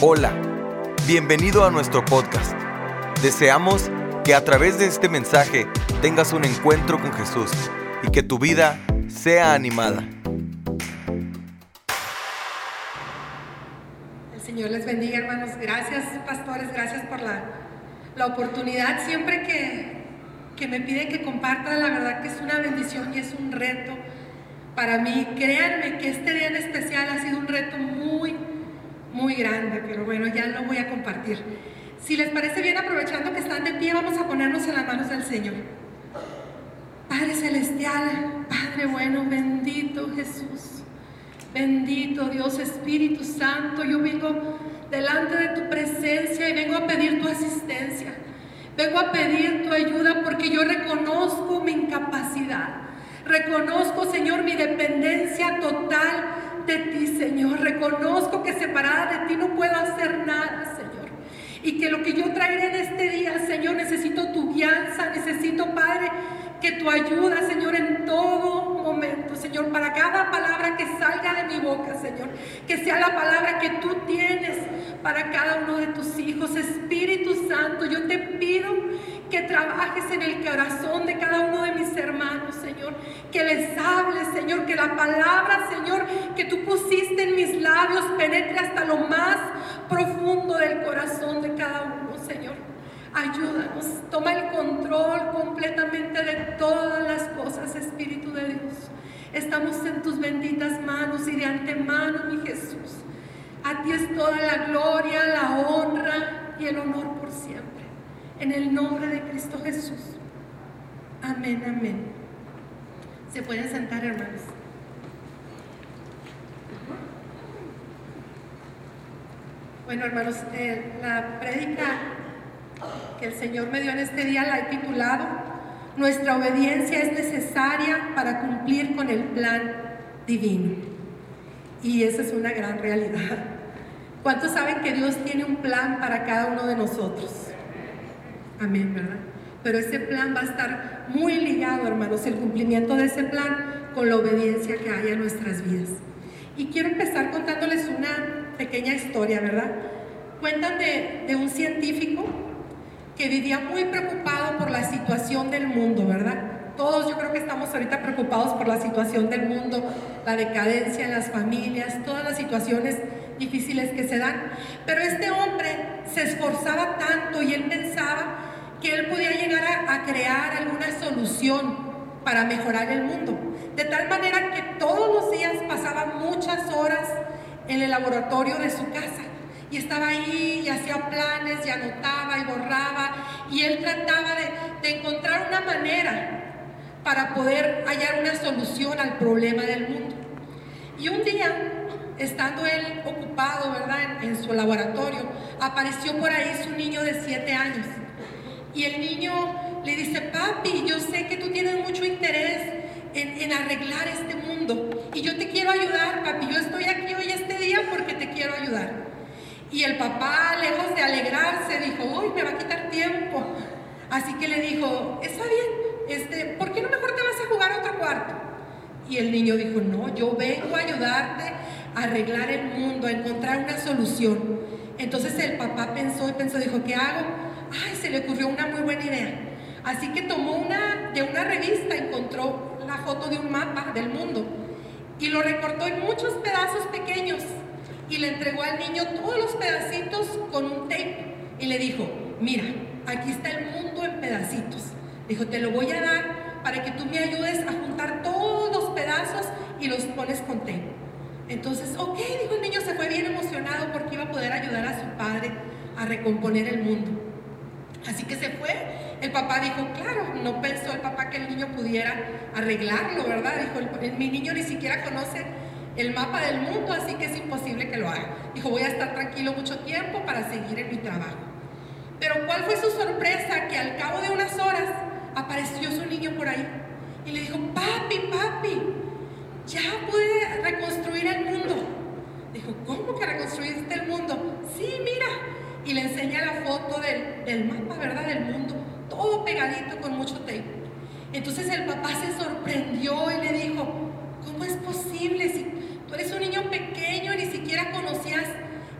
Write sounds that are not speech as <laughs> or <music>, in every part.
Hola, bienvenido a nuestro podcast. Deseamos que a través de este mensaje tengas un encuentro con Jesús y que tu vida sea animada. El Señor les bendiga, hermanos. Gracias, pastores, gracias por la, la oportunidad. Siempre que, que me piden que comparta, la verdad que es una bendición y es un reto para mí. Créanme que este día en especial ha sido un reto muy, muy grande, pero bueno, ya lo voy a compartir. Si les parece bien, aprovechando que están de pie, vamos a ponernos en las manos del Señor. Padre Celestial, Padre bueno, bendito Jesús, bendito Dios Espíritu Santo, yo vengo delante de tu presencia y vengo a pedir tu asistencia. Vengo a pedir tu ayuda porque yo reconozco mi incapacidad. Reconozco, Señor, mi dependencia total de ti, Señor. Reconozco que separada de ti no puedo hacer nada, Señor. Y que lo que yo traeré en este día, Señor, necesito tu guianza, necesito, Padre, que tu ayuda, Señor, en todo momento, Señor, para cada palabra que salga de mi boca, Señor, que sea la palabra que tú tienes para cada uno de tus hijos. Espíritu Santo, yo te pido que trabajes en el corazón de cada uno de mis hermanos, Señor, que les hables, Señor, que la palabra, Señor, que tú pusiste en mis labios penetre hasta lo más profundo del corazón de cada uno, Señor. Ayúdanos, toma el control completamente de todas las cosas, Espíritu de Dios. Estamos en tus benditas manos y de antemano, mi Jesús. A ti es toda la gloria, la honra y el honor por siempre. En el nombre de Cristo Jesús. Amén, amén. Se pueden sentar, hermanos. Bueno, hermanos, eh, la prédica que el Señor me dio en este día la he titulado Nuestra obediencia es necesaria para cumplir con el plan divino. Y esa es una gran realidad. ¿Cuántos saben que Dios tiene un plan para cada uno de nosotros? Amén, ¿verdad? Pero ese plan va a estar muy ligado, hermanos, el cumplimiento de ese plan con la obediencia que hay en nuestras vidas. Y quiero empezar contándoles una pequeña historia, ¿verdad? Cuentan de, de un científico que vivía muy preocupado por la situación del mundo, ¿verdad? Todos yo creo que estamos ahorita preocupados por la situación del mundo, la decadencia en las familias, todas las situaciones difíciles que se dan. Pero este hombre se esforzaba tanto y él pensaba que él podía llegar a, crear alguna solución para mejorar el mundo. De tal manera que todos los días pasaba muchas horas en el laboratorio de su casa y estaba ahí y hacía planes y anotaba y borraba y él trataba de, encontrar una manera para poder hallar una solución al problema del mundo. Y un día, estando él ocupado, ¿verdad?, en su laboratorio, apareció por ahí su niño de siete años. Y el niño le dice, papi, yo sé que tú tienes mucho interés en, arreglar este mundo. Y yo te quiero ayudar, papi. Yo estoy aquí hoy este día porque te quiero ayudar. Y el papá, lejos de alegrarse, dijo, uy, me va a quitar tiempo. Así que le dijo, está bien, este, ¿por qué no mejor te vas a jugar a otro cuarto? Y el niño dijo, no, yo vengo a ayudarte a arreglar el mundo, a encontrar una solución. Entonces el papá pensó y pensó, dijo, ¿qué hago? Ay, se le ocurrió una muy buena idea. Así que tomó una, de una revista, encontró la foto de un mapa del mundo y lo recortó en muchos pedazos pequeños y le entregó al niño todos los pedacitos con un tape y le dijo, mira, aquí está el mundo en pedacitos. Dijo, te lo voy a dar para que tú me ayudes a juntar todos los pedazos y los pones con tape. Entonces, ok, dijo el niño, se fue bien emocionado porque iba a poder ayudar a su padre a recomponer el mundo. Así que se fue. El papá dijo, claro, no pensó el papá que el niño pudiera arreglarlo, ¿verdad? Dijo, mi niño ni siquiera conoce el mapa del mundo, así que es imposible que lo haga. Dijo, voy a estar tranquilo mucho tiempo para seguir en mi trabajo. Pero ¿cuál fue su sorpresa? Que al cabo de unas horas apareció su niño por ahí y le dijo, papi, papi, ya pude reconstruir el mundo. Dijo, ¿cómo que reconstruiste el mundo? Sí, mira. Y le enseña la foto del, mapa, ¿verdad? Del mundo, todo pegadito con mucho tape. Entonces el papá se sorprendió y le dijo, ¿cómo es posible si Tú eres un niño pequeño, ni siquiera conocías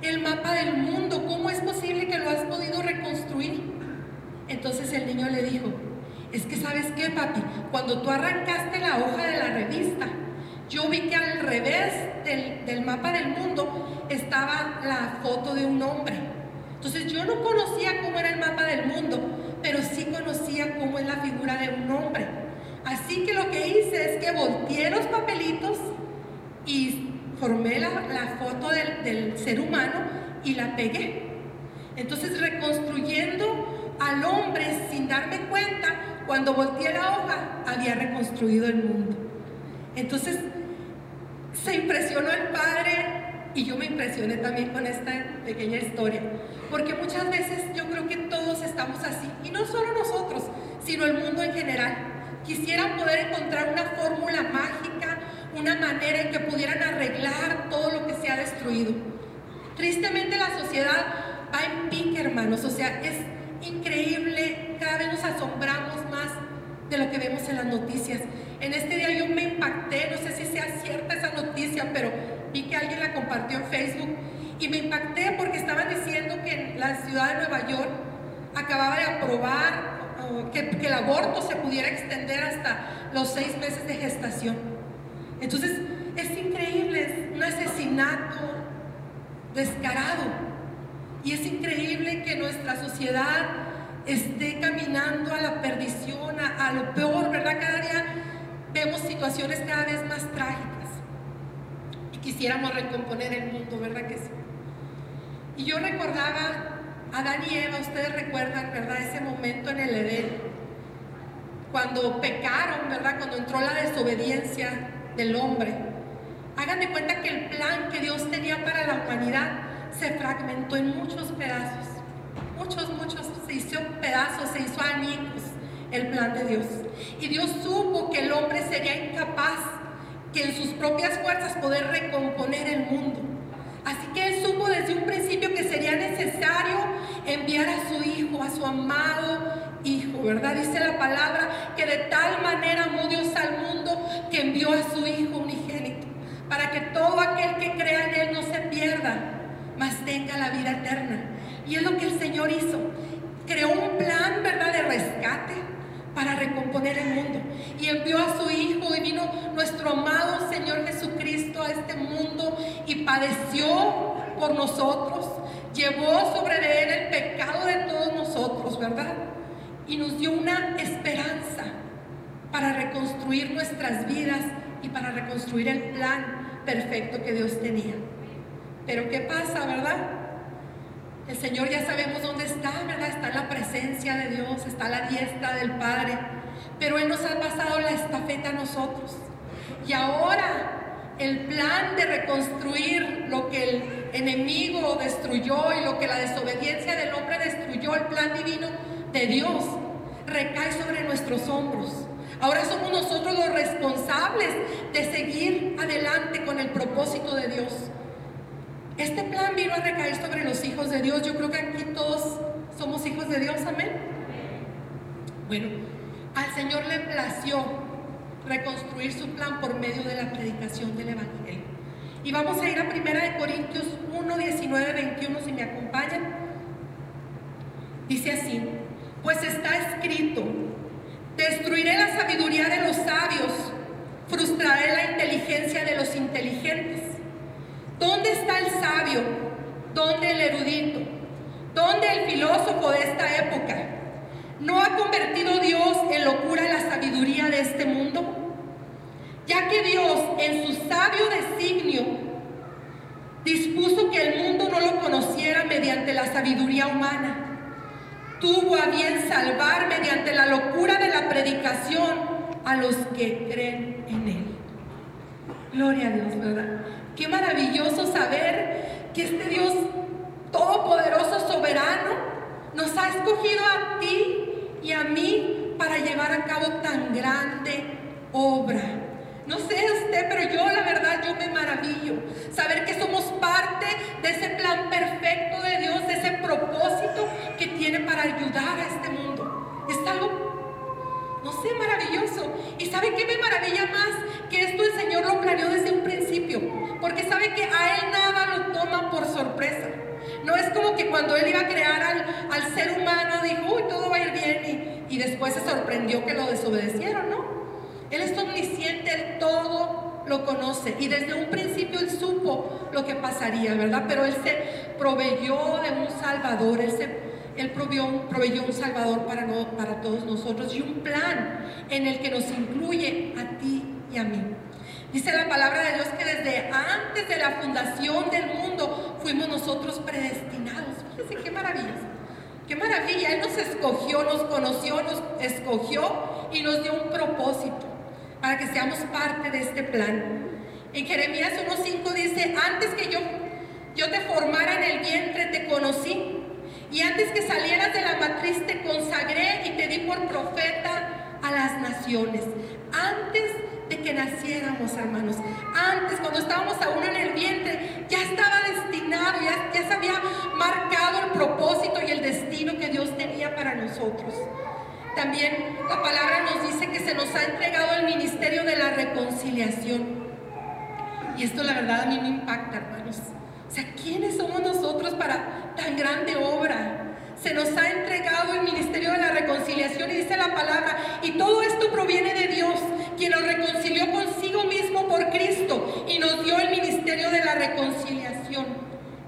el mapa del mundo. cuando tú arrancaste la hoja de la revista, yo vi que al revés del, del mapa del mundo estaba la foto de un hombre. Entonces yo no conocía cómo era el mapa del mundo, pero sí conocía cómo es la figura de un hombre. Así que lo que hice es que volteé los papelitos y formé la, foto del, del ser humano y la pegué. Entonces reconstruyendo al hombre sin darme cuenta, cuando volteé la hoja, había reconstruido el mundo. Entonces se impresionó el padre y yo me impresioné también con esta pequeña historia, porque muchas veces yo creo que todos estamos así, y no solo nosotros, sino el mundo en general. Quisieran poder encontrar una fórmula mágica, una manera en que pudieran arreglar todo lo que se ha destruido. Tristemente la sociedad va en pique, hermanos, o sea, es increíble, cada vez nos asombramos más de lo que vemos en las noticias. En este día yo me impacté, no sé si sea cierta esa noticia, pero vi que alguien la compartió en Facebook y me impacté porque estaban diciendo que la ciudad de Nueva York acababa de aprobar que, que el aborto se pudiera extender hasta los seis meses de gestación. Entonces, es increíble, es un asesinato descarado. Y es increíble que nuestra sociedad esté caminando a la perdición, a, lo peor, ¿verdad? Cada día vemos situaciones cada vez más trágicas quisiéramos recomponer el mundo, ¿verdad que sí? Y yo recordaba a Adán y Eva, ustedes recuerdan, ¿verdad? Ese momento en el Edén, cuando pecaron, ¿verdad? Cuando entró la desobediencia del hombre. Hagan de cuenta que el plan que Dios tenía para la humanidad se fragmentó en muchos pedazos. Muchos, muchos, se hizo pedazos, se hizo añicos el plan de Dios. Y Dios supo que el hombre sería incapaz que en sus propias fuerzas poder recomponer el mundo. Así que él supo desde un principio que sería necesario enviar a su hijo, a su amado hijo, ¿verdad? Dice la palabra que de tal manera amó Dios al mundo que envió a su hijo unigénito, para que todo aquel que crea en él no se pierda, mas tenga la vida eterna. Y es lo que el Señor hizo. Creó un plan, ¿verdad?, de rescate para recomponer el mundo. Y envió a su Hijo y vino nuestro amado Señor Jesucristo a este mundo y padeció por nosotros, llevó sobre él el pecado de todos nosotros, ¿verdad? Y nos dio una esperanza para reconstruir nuestras vidas y para reconstruir el plan perfecto que Dios tenía. Pero ¿qué pasa, verdad? El Señor ya sabemos dónde está, ¿verdad? Está en la presencia de Dios, está la diestra del Padre. Pero Él nos ha pasado la estafeta a nosotros. Y ahora el plan de reconstruir lo que el enemigo destruyó y lo que la desobediencia del hombre destruyó, el plan divino de Dios, recae sobre nuestros hombros. Ahora somos nosotros los responsables de seguir adelante con el propósito de Dios. Este plan vino a recaer sobre los hijos de Dios. Yo creo que aquí todos somos hijos de Dios, amén. Bueno, al Señor le plació reconstruir su plan por medio de la predicación del Evangelio. Y vamos a ir a 1 Corintios 1, 19, 21, si me acompañan. Dice así, pues está escrito, destruiré la sabiduría de los sabios, frustraré la inteligencia de los inteligentes. ¿Dónde está el sabio? ¿Dónde el erudito? ¿Dónde el filósofo de esta época? ¿No ha convertido Dios en locura la sabiduría de este mundo? Ya que Dios en su sabio designio dispuso que el mundo no lo conociera mediante la sabiduría humana, tuvo a bien salvar mediante la locura de la predicación a los que creen en Él. Gloria a Dios, ¿verdad? Qué maravilloso saber que este Dios todopoderoso, soberano, nos ha escogido a ti y a mí para llevar a cabo tan grande obra. No sé usted, pero yo la verdad, yo me maravillo. Saber que somos parte de ese plan perfecto de Dios, de ese propósito que tiene para ayudar a este mundo. Es algo, no sé, maravilloso. ¿Y sabe qué me maravilla más? Que esto el Señor lo planeó desde un principio porque sabe que a él nada lo toma por sorpresa. No es como que cuando él iba a crear al, ser humano dijo, uy, todo va a ir bien y, y se sorprendió que lo desobedecieron, ¿no? Él es omnisciente, Él todo lo conoce. Y desde un principio Él supo lo que pasaría, ¿verdad? Pero Él se proveyó de un Salvador, Él, se, él proveyó, un Salvador para, no, para todos nosotros y un plan en el que nos incluye a ti y a mí. Dice la palabra de Dios que desde antes de la fundación del mundo fuimos nosotros predestinados. Fíjense qué maravilla. Qué maravilla. Él nos escogió, nos conoció, nos escogió y nos dio un propósito para que seamos parte de este plan. En Jeremías 1.5 dice, antes que yo, yo te formara en el vientre, te conocí. Y antes que salieras de la matriz, te consagré y te di por profeta a las naciones. Antes de que naciéramos, hermanos. Antes, cuando estábamos aún en el vientre, ya estaba destinado, ya, ya se había marcado el propósito y el destino que Dios tenía para nosotros. También la palabra nos dice que se nos ha entregado el ministerio de la reconciliación. Y esto la verdad a mí me impacta, hermanos. O sea, ¿quiénes somos nosotros para tan grande obra? Se nos ha entregado el ministerio de la reconciliación y dice la palabra, y todo esto proviene de Dios, quien nos reconcilió consigo mismo por Cristo y nos dio el ministerio de la reconciliación.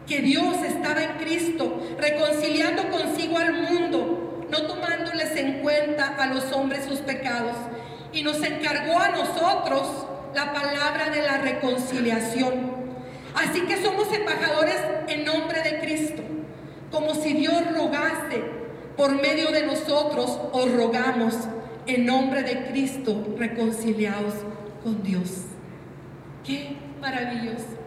Que Dios estaba en Cristo, reconciliando consigo al mundo, no tomándoles en cuenta a los hombres sus pecados, y nos encargó a nosotros la palabra de la reconciliación. Así que somos embajadores en nombre de Cristo como si Dios rogase por medio de nosotros, os rogamos en nombre de Cristo reconciliados con Dios. Qué maravilloso,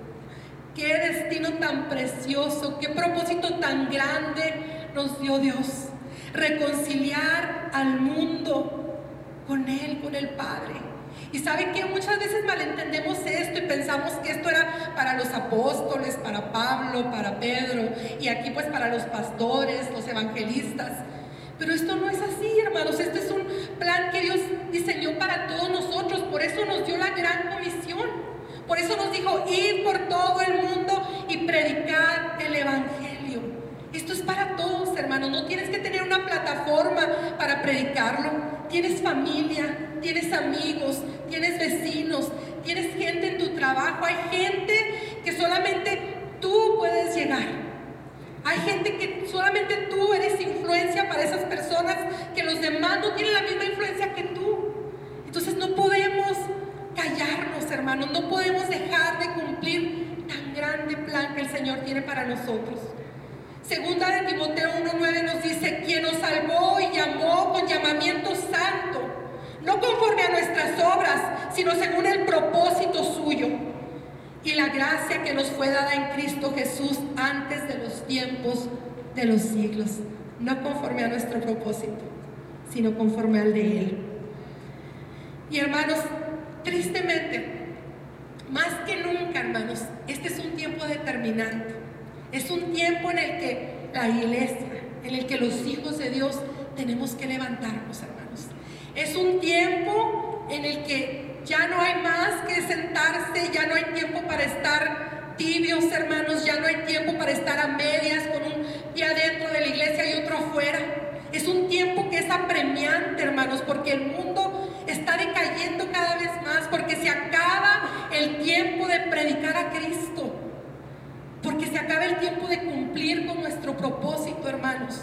qué destino tan precioso, qué propósito tan grande nos dio Dios. Reconciliar al mundo con Él, con el Padre. Y saben que muchas veces malentendemos esto y pensamos que esto era para los apóstoles, para Pablo, para Pedro, y aquí pues para los pastores, los evangelistas. Pero esto no es así, hermanos. Este es un plan que Dios diseñó para todos nosotros. Por eso nos dio la gran comisión. Por eso nos dijo, ir por todo el mundo y predicar el Evangelio. Esto es para todos, hermanos. No tienes que tener una plataforma para predicarlo. Tienes familia, tienes amigos, tienes vecinos, tienes gente en tu trabajo, hay gente que solamente tú puedes llegar. Hay gente que solamente tú eres influencia para esas personas que los demás no tienen la misma influencia que tú. Entonces no podemos callarnos, hermanos, no podemos dejar de cumplir tan grande plan que el Señor tiene para nosotros. Segunda de Timoteo 1.9 nos dice, quien nos salvó y llamó con llamamiento santo no conforme a nuestras obras, sino según el propósito suyo y la gracia que nos fue dada en Cristo Jesús antes de los tiempos de los siglos. No conforme a nuestro propósito, sino conforme al de Él. Y hermanos, tristemente, más que nunca, hermanos, este es un tiempo determinante. Es un tiempo en el que la iglesia, en el que los hijos de Dios tenemos que levantarnos, hermanos es un tiempo en el que ya no hay más que sentarse, ya no hay tiempo para estar tibios, hermanos, ya no hay tiempo para estar a medias con un pie adentro de la iglesia y otro afuera. Es un tiempo que es apremiante, hermanos, porque el mundo está decayendo cada vez más, porque se acaba el tiempo de predicar a Cristo, porque se acaba el tiempo de cumplir con nuestro propósito, hermanos.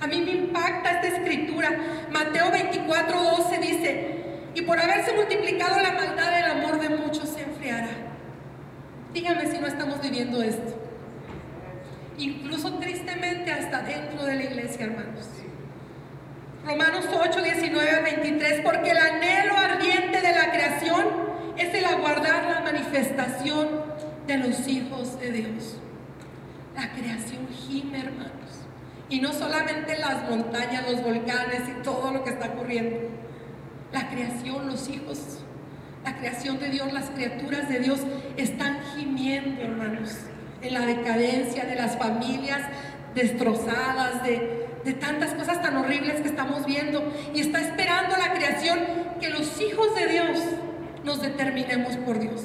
A mí me impacta esta escritura. Mateo 24, 12 dice, y por haberse multiplicado la maldad, el amor de muchos se enfriará. Dígame si no estamos viviendo esto. Incluso tristemente hasta dentro de la iglesia, hermanos. Romanos 8, 19 23, porque el anhelo ardiente de la creación es el aguardar la manifestación de los hijos de Dios. La creación gime, hermanos. Y no solamente las montañas, los volcanes y todo lo que está ocurriendo. La creación, los hijos, la creación de Dios, las criaturas de Dios están gimiendo, hermanos, en la decadencia de las familias destrozadas, de, de tantas cosas tan horribles que estamos viendo. Y está esperando la creación que los hijos de Dios nos determinemos por Dios.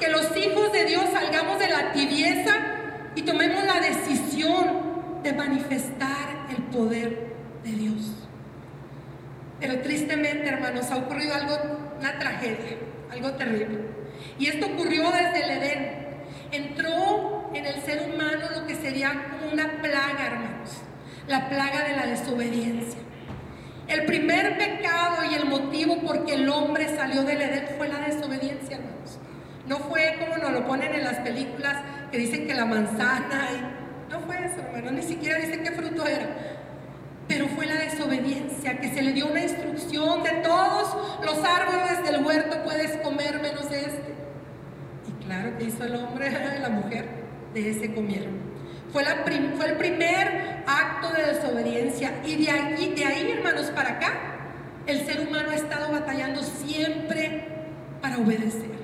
Que los hijos de Dios salgamos de la tibieza y tomemos la decisión de manifestar el poder de Dios. Pero tristemente, hermanos, ha ocurrido algo una tragedia, algo terrible. Y esto ocurrió desde el Edén. Entró en el ser humano lo que sería como una plaga, hermanos, la plaga de la desobediencia. El primer pecado y el motivo por que el hombre salió del Edén fue la desobediencia, hermanos. No fue como nos lo ponen en las películas que dicen que la manzana, no fue eso, hermano, ni siquiera dice qué fruto era. Pero fue la desobediencia, que se le dio una instrucción de todos los árboles del huerto puedes comer menos de este. Y claro que hizo el hombre <laughs> la mujer, de ese comieron. Fue el primer acto de desobediencia. Y de ahí, de ahí, hermanos, para acá, el ser humano ha estado batallando siempre para obedecer.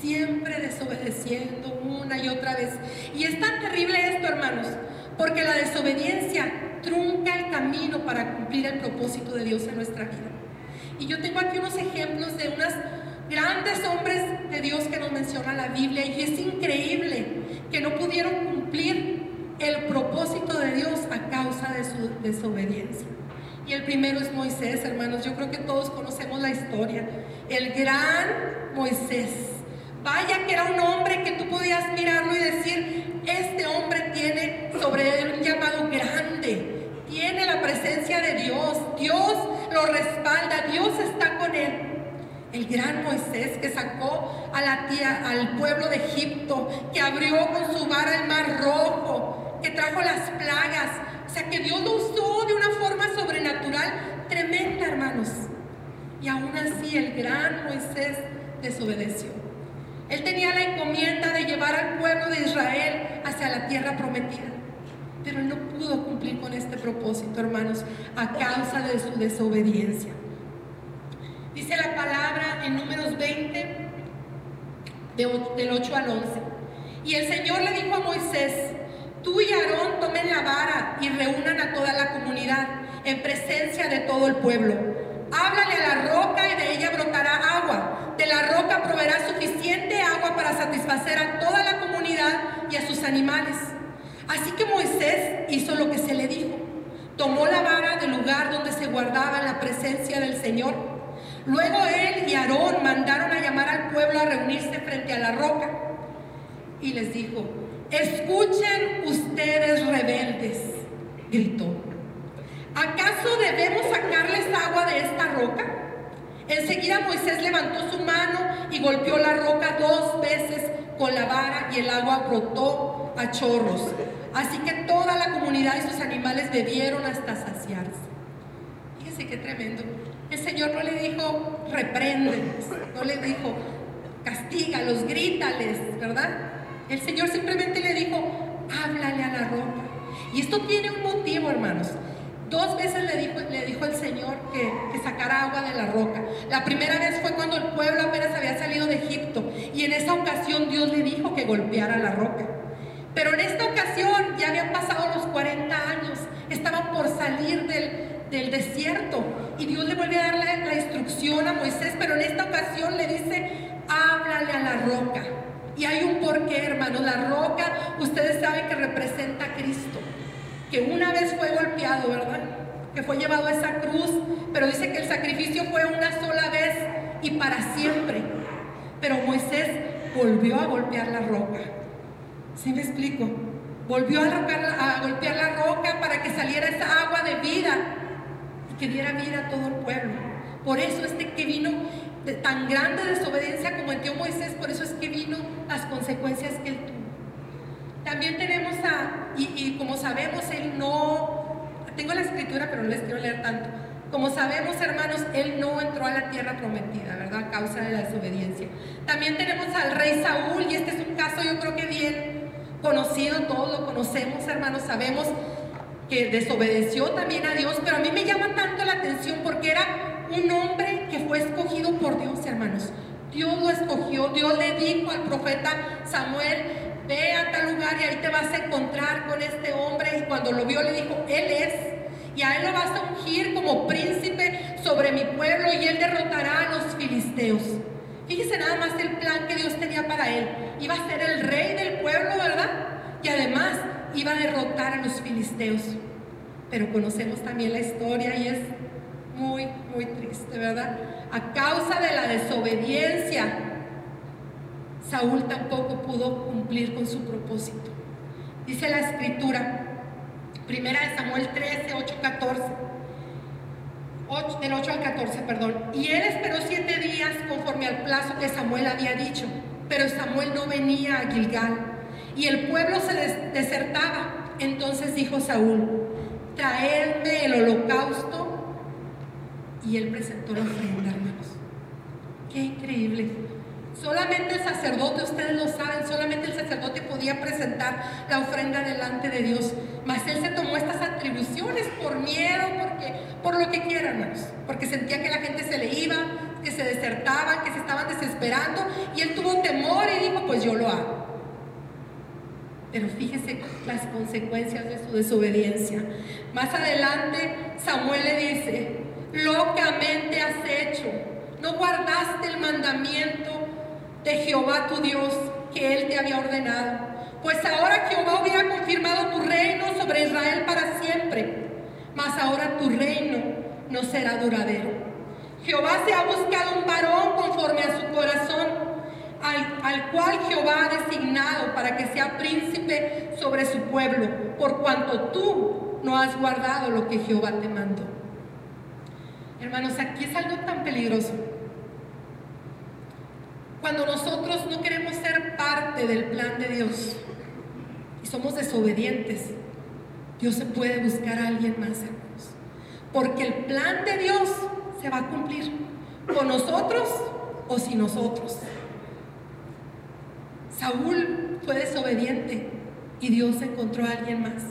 Siempre desobedeciendo una y otra vez. Y es tan terrible esto, hermanos, porque la desobediencia trunca el camino para cumplir el propósito de Dios en nuestra vida. Y yo tengo aquí unos ejemplos de unos grandes hombres de Dios que nos menciona la Biblia y es increíble que no pudieron cumplir el propósito de Dios a causa de su desobediencia. Y el primero es Moisés, hermanos. Yo creo que todos conocemos la historia. El gran Moisés. Vaya que era un hombre que tú podías mirarlo y decir, este hombre tiene sobre él un llamado grande. Tiene la presencia de Dios. Dios lo respalda. Dios está con él. El gran Moisés que sacó a la tía, al pueblo de Egipto, que abrió con su vara el mar rojo, que trajo las plagas. O sea, que Dios lo usó de una forma sobrenatural tremenda, hermanos. Y aún así el gran Moisés desobedeció. Él tenía la encomienda de llevar al pueblo de Israel hacia la tierra prometida. Pero él no pudo cumplir con este propósito, hermanos, a causa de su desobediencia. Dice la palabra en números 20, del 8 al 11. Y el Señor le dijo a Moisés, Tú y Aarón tomen la vara y reúnan a toda la comunidad en presencia de todo el pueblo. Háblale a la roca y de ella brotará agua. De la roca proveerá suficiente agua para satisfacer a toda la comunidad y a sus animales. Así que Moisés hizo lo que se le dijo. Tomó la vara del lugar donde se guardaba la presencia del Señor. Luego él y Aarón mandaron a llamar al pueblo a reunirse frente a la roca. Y les dijo, Escuchen ustedes rebeldes, gritó. ¿Acaso debemos sacarles agua de esta roca? Enseguida Moisés levantó su mano y golpeó la roca dos veces con la vara y el agua brotó a chorros. Así que toda la comunidad y sus animales bebieron hasta saciarse. Fíjense qué tremendo. El Señor no le dijo repréndeles, no le dijo castígalos, grítales, ¿verdad? El Señor simplemente le dijo, háblale a la roca. Y esto tiene un motivo, hermanos. Dos veces le dijo, le dijo el Señor que, que, sacara agua de la roca. La primera vez fue cuando el pueblo apenas había salido de Egipto. Y en esa ocasión Dios le dijo que golpeara la roca. Pero en esta ocasión ya habían pasado los 40 años. Estaban por salir del, del desierto. Y Dios le vuelve a dar la, la instrucción a Moisés. Pero en esta ocasión le dice, háblale a la roca. Y hay un porqué, hermano. La roca, ustedes saben que representa a Cristo, que una vez fue golpeado, ¿verdad? Que fue llevado a esa cruz, pero dice que el sacrificio fue una sola vez y para siempre. Pero Moisés volvió a golpear la roca. ¿Sí me explico? Volvió a, a golpear la roca para que saliera esa agua de vida y que diera vida a todo el pueblo. Por eso este que vino tan grande desobediencia cometió Moisés, por eso es que vino las consecuencias que él tuvo. También tenemos a, y, como sabemos, él no, tengo la escritura, pero no les quiero leer tanto. Como sabemos, hermanos, él no entró a la tierra prometida, ¿verdad? A causa de la desobediencia. También tenemos al rey Saúl, y este es un caso yo creo que bien conocido, todos lo conocemos, hermanos, sabemos que desobedeció también a Dios, pero a mí me llama tanto la atención porque era un hombre que fue escogido por Dios, hermanos. Dios lo escogió, Dios le dijo al profeta Samuel, ve a tal lugar y ahí te vas a encontrar con este hombre. Y cuando lo vio le dijo, Él es. Y a Él lo vas a ungir como príncipe sobre mi pueblo y Él derrotará a los filisteos. Fíjese nada más el plan que Dios tenía para Él. Iba a ser el rey del pueblo, ¿verdad? Y además iba a derrotar a los filisteos. Pero conocemos también la historia y es muy, muy triste, ¿verdad? A causa de la desobediencia, Saúl tampoco pudo cumplir con su propósito. Dice la escritura, primera de Samuel 13, 8, 14. del 8 al 14, perdón. Y él esperó siete días conforme al plazo que Samuel había dicho, pero Samuel no venía a Gilgal y el pueblo se desertaba. Entonces dijo Saúl, traedme el holocausto. Y él presentó la ofrenda, hermanos. Qué increíble. Solamente el sacerdote, ustedes lo saben, solamente el sacerdote podía presentar la ofrenda delante de Dios. Mas él se tomó estas atribuciones por miedo, porque, por lo que quiera, hermanos. Porque sentía que la gente se le iba, que se desertaban, que se estaban desesperando. Y él tuvo temor y dijo, pues yo lo hago. Pero fíjese las consecuencias de su desobediencia. Más adelante Samuel le dice, locamente has hecho, no guardaste el mandamiento de Jehová tu Dios que él te había ordenado. Pues ahora Jehová hubiera confirmado tu reino sobre Israel para siempre, mas ahora tu reino no será duradero. Jehová se ha buscado un varón conforme a su corazón al, cual Jehová ha designado para que sea príncipe sobre su pueblo, por cuanto tú no has guardado lo que Jehová te mandó. Hermanos, aquí es algo tan peligroso. Cuando nosotros no queremos ser parte del plan de Dios y somos desobedientes, Dios se puede buscar a alguien más, hermanos. Porque el plan de Dios se va a cumplir con nosotros o sin nosotros. Saúl fue desobediente y Dios encontró a alguien más.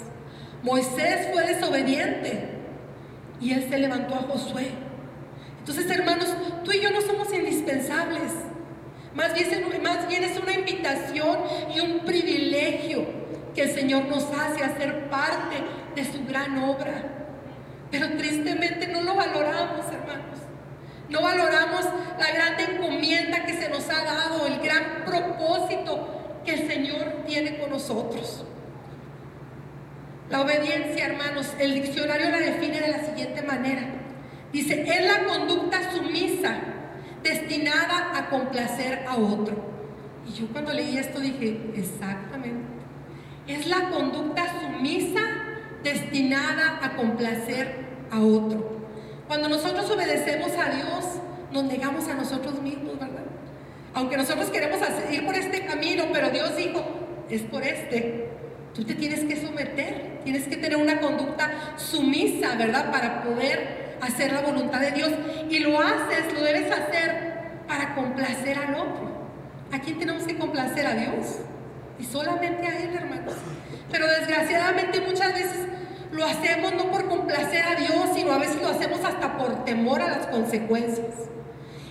Moisés fue desobediente y él se levantó a Josué. Entonces, hermanos, tú y yo no somos indispensables. Más bien, es una invitación y un privilegio que el Señor nos hace hacer parte de su gran obra. Pero tristemente no lo valoramos, hermanos. No valoramos la gran encomienda que se nos ha dado, el gran propósito que el Señor tiene con nosotros. La obediencia, hermanos, el diccionario la define de la siguiente manera. Dice, es la conducta sumisa destinada a complacer a otro. Y yo cuando leí esto dije, exactamente. Es la conducta sumisa destinada a complacer a otro. Cuando nosotros obedecemos a Dios, nos negamos a nosotros mismos, ¿verdad? Aunque nosotros queremos ir por este camino, pero Dios dijo, es por este. Tú te tienes que someter, tienes que tener una conducta sumisa, ¿verdad? Para poder hacer la voluntad de Dios. Y lo haces, lo debes hacer para complacer al otro. ¿A quién tenemos que complacer? A Dios. Y solamente a Él, hermanos. Pero desgraciadamente muchas veces lo hacemos no por complacer a Dios, sino a veces lo hacemos hasta por temor a las consecuencias.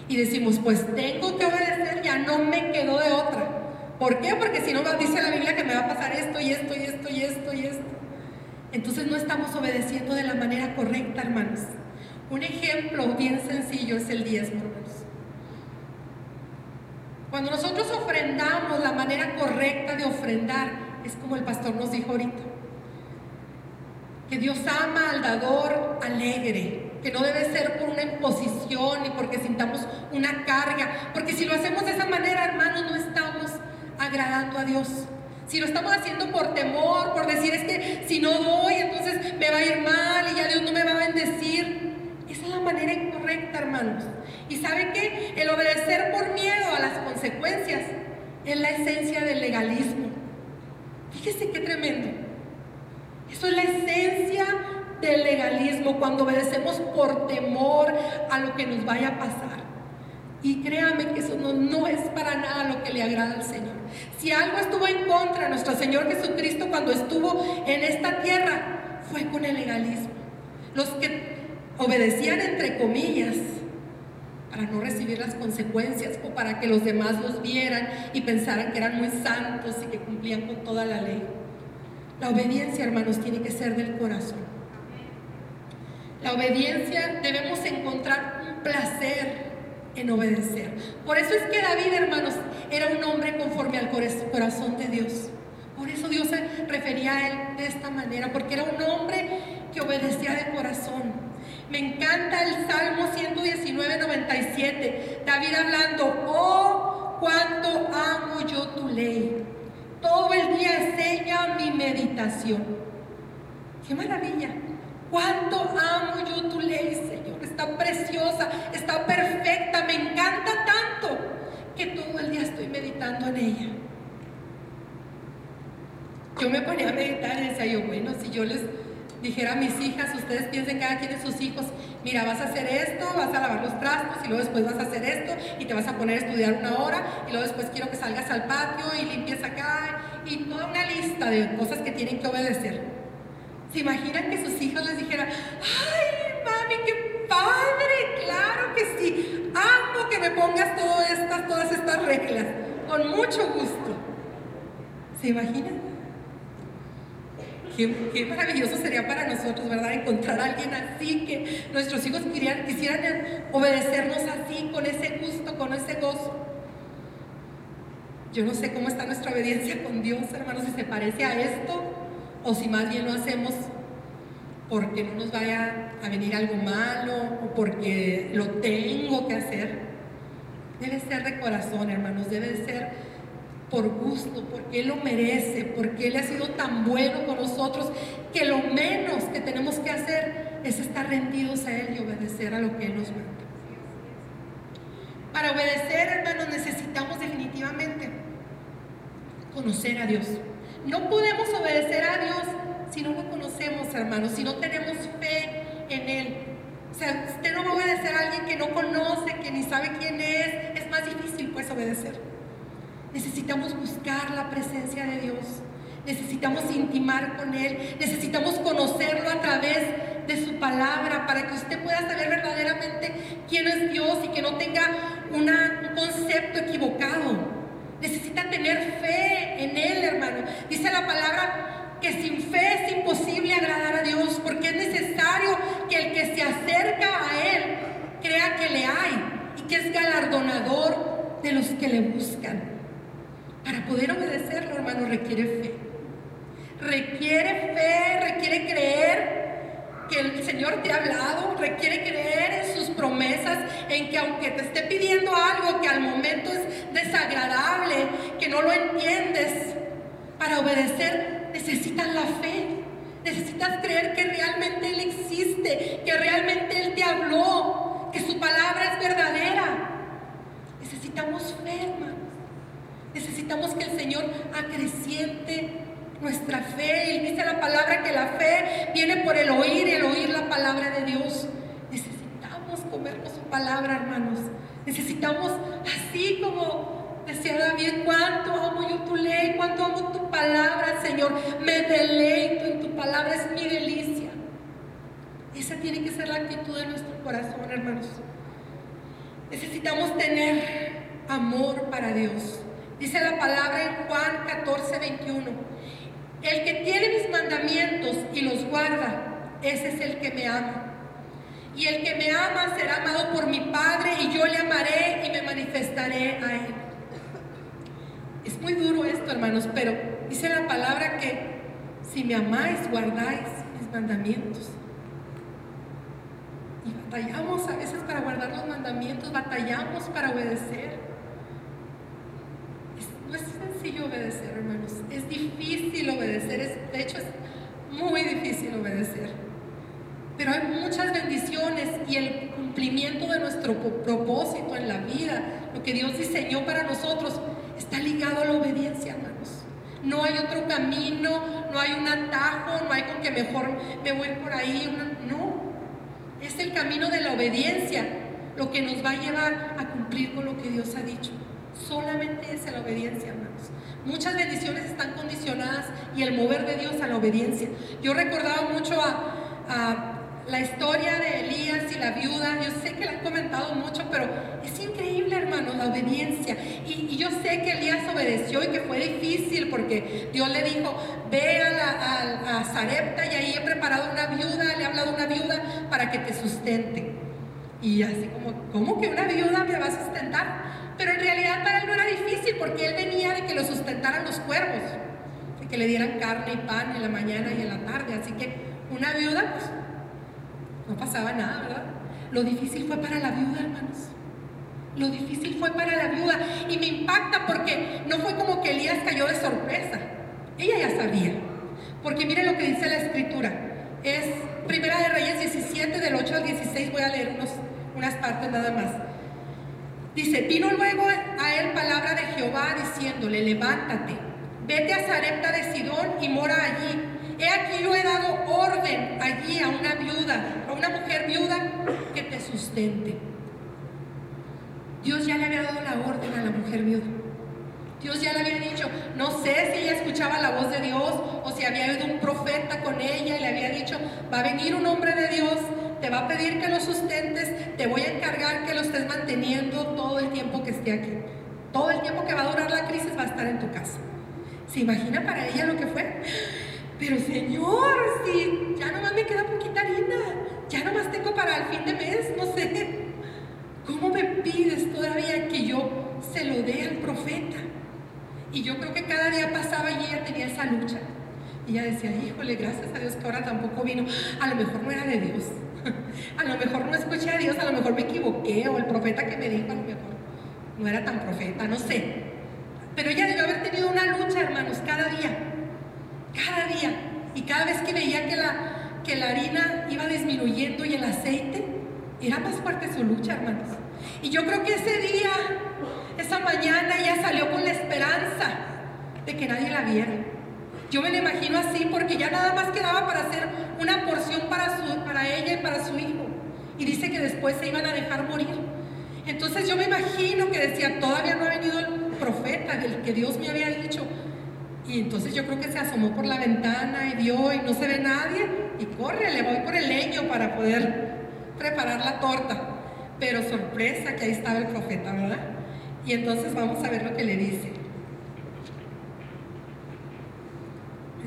Y decimos, pues tengo que obedecer, ya no me quedo de otra. ¿Por qué? Porque si no dice la Biblia que me va a pasar esto y esto y esto y esto y esto. Entonces no estamos obedeciendo de la manera correcta, hermanos. Un ejemplo bien sencillo es el diezmo. Cuando nosotros ofrendamos la manera correcta de ofrendar, es como el pastor nos dijo ahorita que Dios ama al dador alegre, que no debe ser por una imposición ni porque sintamos una carga, porque si lo hacemos de esa manera, hermanos, no estamos agradando a Dios. Si lo estamos haciendo por temor, por decir es que si no doy, entonces me va a ir mal y ya Dios no me va a bendecir. Esa es la manera incorrecta, hermanos. ¿Y sabe qué? El obedecer por miedo a las consecuencias es la esencia del legalismo. Fíjese qué tremendo. Eso es la esencia del legalismo, cuando obedecemos por temor a lo que nos vaya a pasar. Y créame que eso no, es para nada lo que le agrada al Señor. Si algo estuvo en contra de nuestro Señor Jesucristo cuando estuvo en esta tierra, fue con el legalismo. Los que obedecían entre comillas para no recibir las consecuencias o para que los demás los vieran y pensaran que eran muy santos y que cumplían con toda la ley. La obediencia, hermanos, tiene que ser del corazón. La obediencia debemos encontrar un placer en obedecer. Por eso es que David, hermanos, era un hombre conforme al corazón de Dios. Por eso Dios se refería a él de esta manera, porque era un hombre que obedecía de corazón. Me encanta el Salmo 119, 97. David hablando, oh, cuánto amo yo tu ley. Todo el día es mi meditación. Qué maravilla. Cuánto amo yo tu ley, Señor. Está preciosa, está perfecta, me encanta tanto que todo el día estoy meditando en ella. Yo me ponía a meditar y decía yo, bueno, si yo les dijera a mis hijas, ustedes piensen cada quien de sus hijos, mira, vas a hacer esto, vas a lavar los trastos y luego después vas a hacer esto y te vas a poner a estudiar una hora y luego después quiero que salgas al patio y limpies acá y toda una lista de cosas que tienen que obedecer. ¿Se imaginan que sus hijos les dijeran, ay, mami, qué padre, claro que sí, amo que me pongas todas estas, todas estas reglas, con mucho gusto? ¿Se imaginan? Qué, maravilloso sería para nosotros, ¿verdad? Encontrar a alguien así, que nuestros hijos quisieran, quisieran obedecernos así, con ese gusto, con ese gozo. Yo no sé cómo está nuestra obediencia con Dios, hermanos, si se parece a esto o si más bien lo hacemos porque no nos vaya a venir algo malo o porque lo tengo que hacer. Debe ser de corazón, hermanos, debe ser por gusto, porque Él lo merece, porque Él ha sido tan bueno con nosotros, que lo menos que tenemos que hacer es estar rendidos a Él y obedecer a lo que Él nos manda. Para obedecer, hermanos, necesitamos definitivamente conocer a Dios. No podemos obedecer a Dios si no lo conocemos, hermanos, si no tenemos fe en Él. O sea, usted no va a obedecer a alguien que no conoce, que ni sabe quién es, es más difícil pues obedecer. Necesitamos buscar la presencia de Dios. Necesitamos intimar con Él. Necesitamos conocerlo a través de su palabra para que usted pueda saber verdaderamente quién es Dios y que no tenga un concepto equivocado. Necesita tener fe en Él, hermano. Dice la palabra que sin fe es imposible agradar a Dios porque es necesario que el que se acerca a Él crea que le hay y que es galardonador de los que le buscan. Para poder obedecerlo, hermano, requiere fe. Requiere fe, requiere creer que el Señor te ha hablado, requiere creer en sus promesas, en que aunque te esté pidiendo algo que al momento es desagradable, que no lo entiendes, para obedecer necesitas la fe. Necesitas creer que realmente Él existe, que realmente Él te habló, que su palabra es verdadera. Necesitamos fe, hermano. Necesitamos que el Señor acreciente nuestra fe. Y dice la palabra que la fe viene por el oír el oír la palabra de Dios. Necesitamos comernos su palabra, hermanos. Necesitamos, así como decía David, cuánto amo yo tu ley, cuánto amo tu palabra, Señor. Me deleito en tu palabra, es mi delicia. Esa tiene que ser la actitud de nuestro corazón, hermanos. Necesitamos tener amor para Dios. Dice la palabra en Juan 14, 21. El que tiene mis mandamientos y los guarda, ese es el que me ama. Y el que me ama será amado por mi Padre y yo le amaré y me manifestaré a él. Es muy duro esto, hermanos, pero dice la palabra que si me amáis, guardáis mis mandamientos. Y batallamos a veces para guardar los mandamientos, batallamos para obedecer. No es sencillo obedecer, hermanos. Es difícil obedecer. De hecho, es muy difícil obedecer. Pero hay muchas bendiciones y el cumplimiento de nuestro propósito en la vida, lo que Dios diseñó para nosotros, está ligado a la obediencia, hermanos. No hay otro camino, no hay un atajo, no hay con que mejor me voy por ahí. no, es el camino de la obediencia lo que nos va a llevar a cumplir con lo que Dios ha dicho. Solamente es la obediencia, hermanos. Muchas bendiciones están condicionadas y el mover de Dios a la obediencia. Yo recordaba mucho a, la historia de Elías y la viuda. Yo sé que la han comentado mucho, pero es increíble, hermanos, la obediencia. Y, yo sé que Elías obedeció y que fue difícil porque Dios le dijo, ve a, a, Zarepta y ahí he preparado una viuda, le he hablado a una viuda para que te sustente. Y así como, ¿cómo que una viuda me va a sustentar? Pero en realidad para él no era difícil porque él venía de que lo sustentaran los cuervos. de que le dieran carne y pan en la mañana y en la tarde. Así que una viuda, pues, no pasaba nada, ¿verdad? Lo difícil fue para la viuda, hermanos. Lo difícil fue para la viuda. Y me impacta porque no fue como que Elías cayó de sorpresa. Ella ya sabía. Porque miren lo que dice la escritura. Es Primera de Reyes 17, del 8 al 16. Voy a leer unos, unas partes nada más. Dice, vino luego a él palabra de Jehová diciéndole, levántate, vete a Zarepta de Sidón y mora allí. He aquí yo he dado orden allí a una viuda, a una mujer viuda que te sustente. Dios ya le había dado la orden a la mujer viuda. Dios ya le había dicho, no sé si ella escuchaba la voz de Dios o si había oído un profeta con ella y le había dicho, va a venir un hombre de Dios, te va a pedir que lo sustentes, te voy a encargar que lo estés manteniendo todo el tiempo que esté aquí. Todo el tiempo que va a durar la crisis va a estar en tu casa. ¿Se imagina para ella lo que fue? Pero Señor, si ya nomás me queda poquita harina, ya nomás tengo para el fin de mes, no sé. ¿Cómo me pides todavía que yo se lo dé al profeta? Y yo creo que cada día pasaba y ella tenía esa lucha. Y ella decía, híjole, gracias a Dios que ahora tampoco vino. A lo mejor no era de Dios. <laughs> A lo mejor no escuché a Dios, a lo mejor me equivoqué, o el profeta que me dijo a lo mejor no era tan profeta, no sé. Pero ella debió haber tenido una lucha, hermanos, cada día. Cada día. Y cada vez que veía que la, que la harina iba disminuyendo y el aceite, era más fuerte su lucha, hermanos. Y yo creo que ese día esa mañana ella salió con la esperanza de que nadie la viera. Yo me la imagino así porque ya nada más quedaba para hacer una porción para, su, para ella y para su hijo. Y dice que después se iban a dejar morir. Entonces yo me imagino que decía, todavía no ha venido el profeta del que Dios me había dicho. Y entonces yo creo que se asomó por la ventana y vio y no se ve nadie. Y corre, le voy por el leño para poder preparar la torta. Pero sorpresa que ahí estaba el profeta, ¿verdad? Y entonces vamos a ver lo que le dice.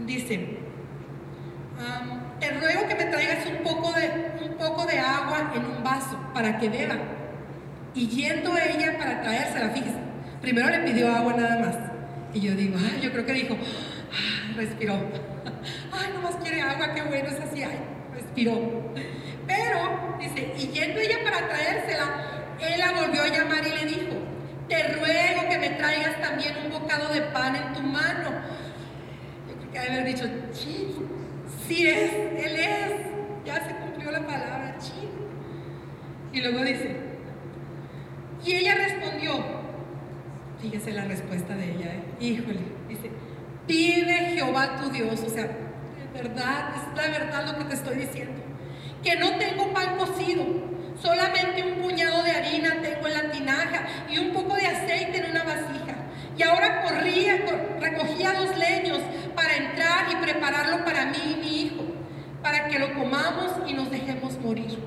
Dice, te ruego que me traigas un poco, de, un poco de agua en un vaso para que beba. Y yendo ella para traérsela, fíjese, primero le pidió agua nada más. Y yo digo, ay, yo creo que dijo, respiró. <laughs> Ay, nomás quiere agua, qué bueno es así, ay, respiró. Pero, dice, y yendo ella para traérsela, él la volvió a llamar y le dijo, te ruego que me traigas también un bocado de pan en tu mano. Que haber dicho, sí, sí es, él es, ya se cumplió la palabra, sí. Y luego dice, y ella respondió, fíjese la respuesta de ella, ¿eh? híjole, dice, pide Jehová tu Dios, o sea, de verdad, es la verdad lo que te estoy diciendo, que no tengo pan cocido Solamente un puñado de harina tengo en la tinaja y un poco de aceite en una vasija. Y ahora corría, recogía dos leños para entrar y prepararlo para mí y mi hijo, para que lo comamos y nos dejemos morir.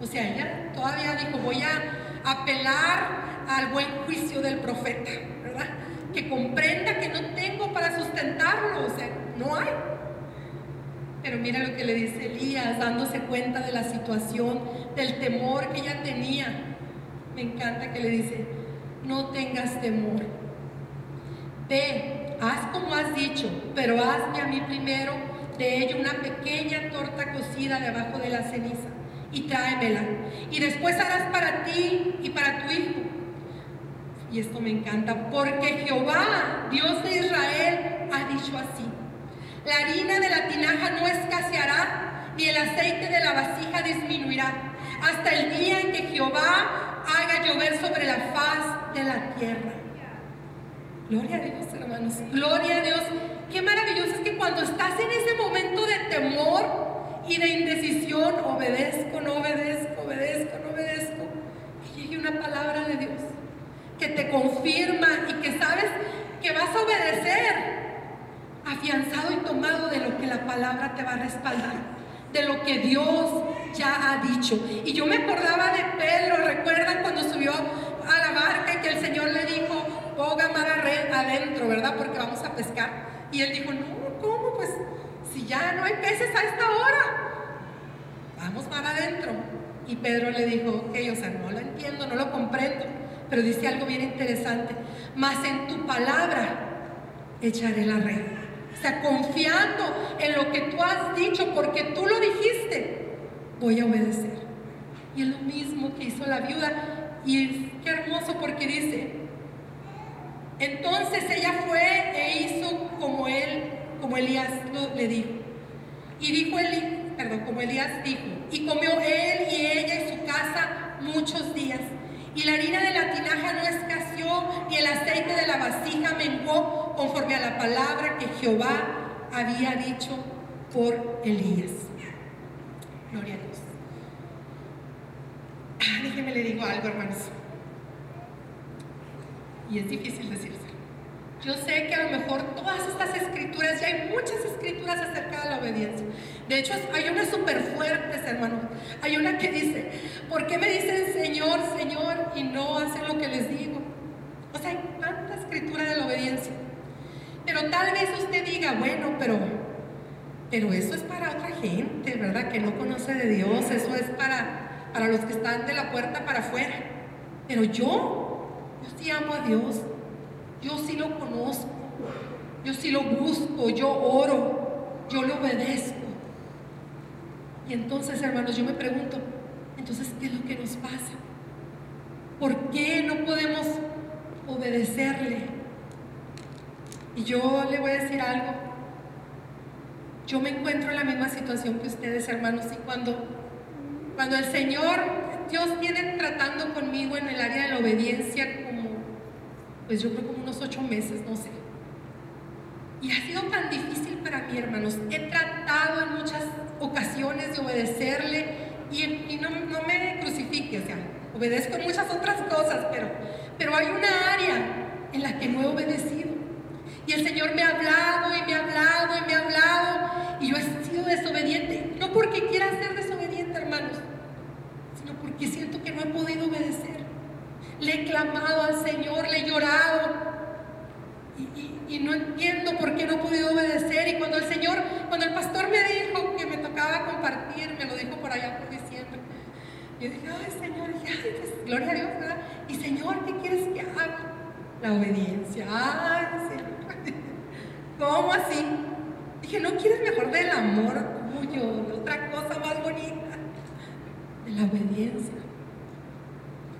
O sea, ella todavía dijo, voy a apelar al buen juicio del profeta, ¿verdad? Que comprenda que no tengo para sustentarlo, o sea, no hay. Pero mira lo que le dice Elías, dándose cuenta de la situación, del temor que ella tenía. Me encanta que le dice, no tengas temor. Ve, haz como has dicho, pero hazme a mí primero de ello una pequeña torta cocida debajo de la ceniza y tráemela. Y después harás para ti y para tu hijo. Y esto me encanta, porque Jehová, Dios de Israel, ha dicho así. La harina de la tinaja no escaseará, ni el aceite de la vasija disminuirá, hasta el día en que Jehová haga llover sobre la faz de la tierra. Gloria a Dios, hermanos. Gloria a Dios. Qué maravilloso es que cuando estás en ese momento de temor y de indecisión, obedezco, no obedezco, obedezco, no obedezco, que llegue una palabra de Dios que te confirma y que sabes que vas a obedecer afianzado y tomado de lo que la palabra te va a respaldar, de lo que Dios ya ha dicho. Y yo me acordaba de Pedro, ¿recuerdan cuando subió a la barca y que el Señor le dijo, adentro, ¿verdad? Porque vamos a pescar. Y él dijo, no, ¿cómo? Pues si ya no hay peces a esta hora, vamos mar adentro. Y Pedro le dijo, ok, o sea, no lo entiendo, no lo comprendo, pero dice algo bien interesante, mas en tu palabra echaré la red. O sea, confiando en lo que tú has dicho, porque tú lo dijiste, voy a obedecer. Y es lo mismo que hizo la viuda. Y qué hermoso porque dice, entonces ella fue e hizo como él, como Elías le dijo. Y dijo Eli, perdón, como Elías dijo, y comió él y ella y su casa muchos días. Y la harina de la tinaja no escaseó, ni el aceite de la vasija menguó, conforme a la palabra que Jehová había dicho por Elías. Gloria a Dios. Ah, déjeme le digo algo, hermanos. Y es difícil decirse. Yo sé que a lo mejor todas estas escrituras, ya hay muchas escrituras acerca de la obediencia. De hecho, hay unas súper fuertes, hermanos. Hay una que dice, ¿por qué me dicen Señor, Señor y no hacen lo que les digo? O sea, hay tanta escritura de la obediencia. Pero tal vez usted diga, bueno, pero, pero eso es para otra gente, ¿verdad? Que no conoce de Dios, eso es para, para los que están de la puerta para afuera. Pero yo, yo sí amo a Dios. Yo sí lo conozco, yo sí lo busco, yo oro, yo le obedezco. Y entonces, hermanos, yo me pregunto, entonces, ¿qué es lo que nos pasa? ¿Por qué no podemos obedecerle? Y yo le voy a decir algo. Yo me encuentro en la misma situación que ustedes, hermanos, y cuando, cuando el Señor, Dios viene tratando conmigo en el área de la obediencia, pues yo creo como unos ocho meses, no sé. Y ha sido tan difícil para mí, hermanos. He tratado en muchas ocasiones de obedecerle y, no, me crucifique, o sea, obedezco en muchas otras cosas, pero, pero hay una área en la que no he obedecido. Y el Señor me ha hablado y me ha hablado y me ha hablado y yo he sido desobediente. No porque quiera ser desobediente, hermanos, sino porque siento que no he podido obedecer le he clamado al Señor, le he llorado. Y, no entiendo por qué no he podido obedecer. Y cuando el Señor, cuando el pastor me dijo que me tocaba compartir, me lo dijo por allá por diciembre. Yo dije, ay Señor, pues, gloria a Dios, ¿verdad? Y Señor, ¿qué quieres que haga? La obediencia. Ay, Señor. <laughs> ¿Cómo así? Dije, ¿no quieres mejor del amor tuyo, de otra cosa más bonita? De la obediencia.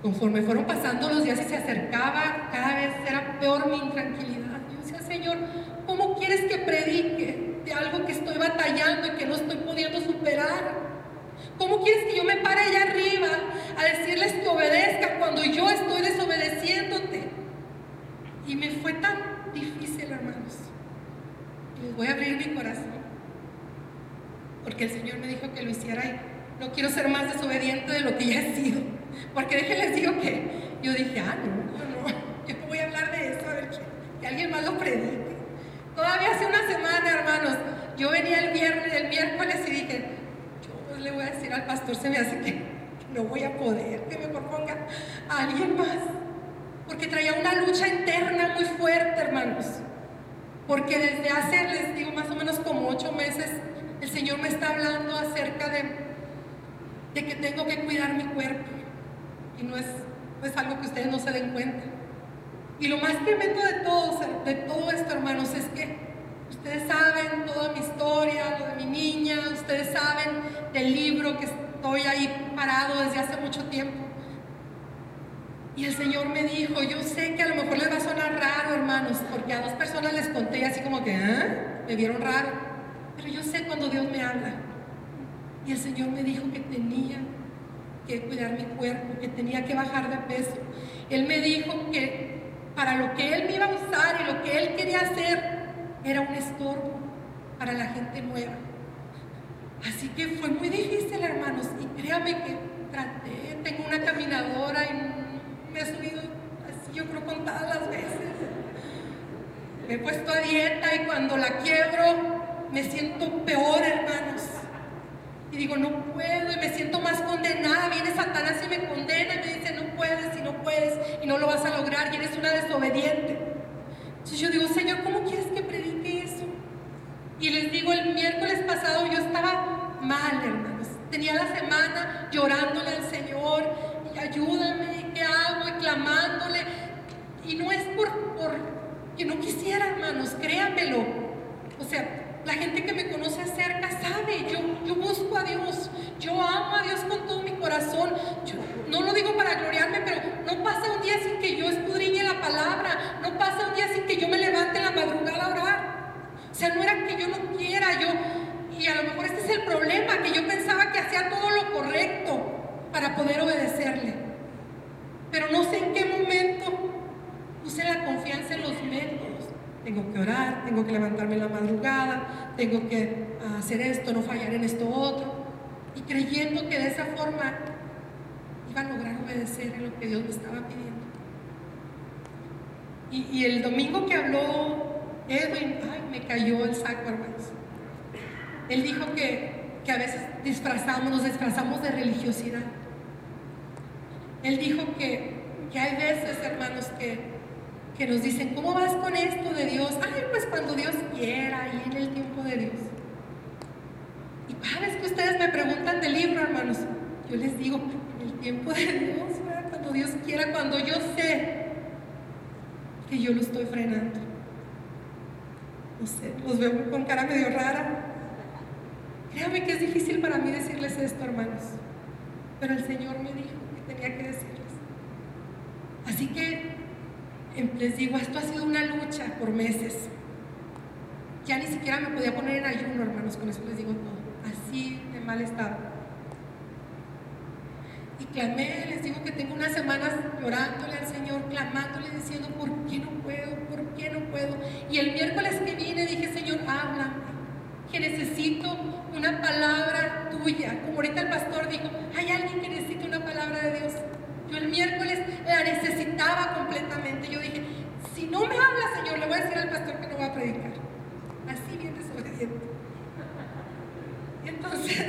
Conforme fueron pasando los días y se acercaba, cada vez era peor mi intranquilidad. Yo decía, Señor, ¿cómo quieres que predique de algo que estoy batallando y que no estoy pudiendo superar? ¿Cómo quieres que yo me pare allá arriba a decirles que obedezca cuando yo estoy desobedeciéndote? Y me fue tan difícil, hermanos. les voy a abrir mi corazón. Porque el Señor me dijo que lo hiciera y no quiero ser más desobediente de lo que ya he sido. Porque déjenles digo que yo dije, ah, no, no, yo no voy a hablar de eso, a ver que, alguien más lo predique. Todavía hace una semana, hermanos, yo venía el viernes, el miércoles y dije, yo le voy a decir al pastor, se me hace que no voy a poder, que me proponga a alguien más. Porque traía una lucha interna muy fuerte, hermanos. Porque desde hace, les digo, más o menos como ocho meses, el Señor me está hablando acerca de, de que tengo que cuidar mi cuerpo y no es, es algo que ustedes no se den cuenta. Y lo más tremendo de todo, de todo esto, hermanos, es que ustedes saben toda mi historia, lo de mi niña, ustedes saben del libro que estoy ahí parado desde hace mucho tiempo. Y el Señor me dijo, yo sé que a lo mejor les va a sonar raro, hermanos, porque a dos personas les conté así como que, ¿eh? Me vieron raro. Pero yo sé cuando Dios me habla. Y el Señor me dijo que tenía que cuidar mi cuerpo, que tenía que bajar de peso. Él me dijo que para lo que Él me iba a usar y lo que Él quería hacer era un estorbo para la gente nueva. Así que fue muy difícil, hermanos, y créame que traté, tengo una caminadora y me he subido así, yo creo, contadas las veces. Me he puesto a dieta y cuando la quiebro me siento peor, hermanos. Y digo, no puedo, y me siento más condenada. Viene Satanás y me condena y me dice, no puedes y no puedes y no lo vas a lograr y eres una desobediente. Entonces yo digo, Señor, ¿cómo quieres que predique eso? Y les digo, el miércoles pasado yo estaba mal, hermanos. Tenía la semana llorándole al Señor y ayúdame, ¿qué hago? Y clamándole. Y no es por, por que no quisiera, hermanos, créanmelo. O sea, la gente que me conoce cerca sabe, yo, busco a Dios, yo amo a Dios con todo mi corazón. no lo digo para gloriarme, pero no pasa un día sin que yo escudriñe la palabra, no pasa un día sin que yo me levante en la madrugada a orar. O sea, no era que yo no quiera, yo, y a lo mejor este es el problema, que yo pensaba que hacía todo lo correcto para poder obedecerle. Pero no sé en qué momento puse la confianza en los métodos tengo que orar, tengo que levantarme en la madrugada, tengo que hacer esto, no fallar en esto otro. Y creyendo que de esa forma iba a lograr obedecer en lo que Dios me estaba pidiendo. Y, el domingo que habló Edwin, ay, me cayó el saco, hermanos. Él dijo que, que a veces disfrazamos, nos disfrazamos de religiosidad. Él dijo que, que hay veces, hermanos, que que nos dicen, ¿cómo vas con esto de Dios? Ay, pues cuando Dios quiera y en el tiempo de Dios. Y cada vez que ustedes me preguntan del libro, hermanos, yo les digo, en el tiempo de Dios, cuando Dios quiera, cuando yo sé que yo lo estoy frenando. No sé, los veo con cara medio rara. Créame que es difícil para mí decirles esto, hermanos. Pero el Señor me dijo que tenía que decirles. Así que les digo, esto ha sido una lucha por meses. Ya ni siquiera me podía poner en ayuno, hermanos, con eso les digo todo. Así de mal estado. Y clamé, les digo que tengo unas semanas llorándole al Señor, clamándole, diciendo, ¿por qué no puedo? ¿Por qué no puedo? Y el miércoles que vine dije, Señor, háblame, que necesito una palabra tuya. Como ahorita el pastor dijo, hay alguien que necesita una palabra de Dios. Yo el miércoles la necesitaba completamente. No me habla, Señor, le voy a decir al pastor que no va a predicar. Así bien desobediente. Y entonces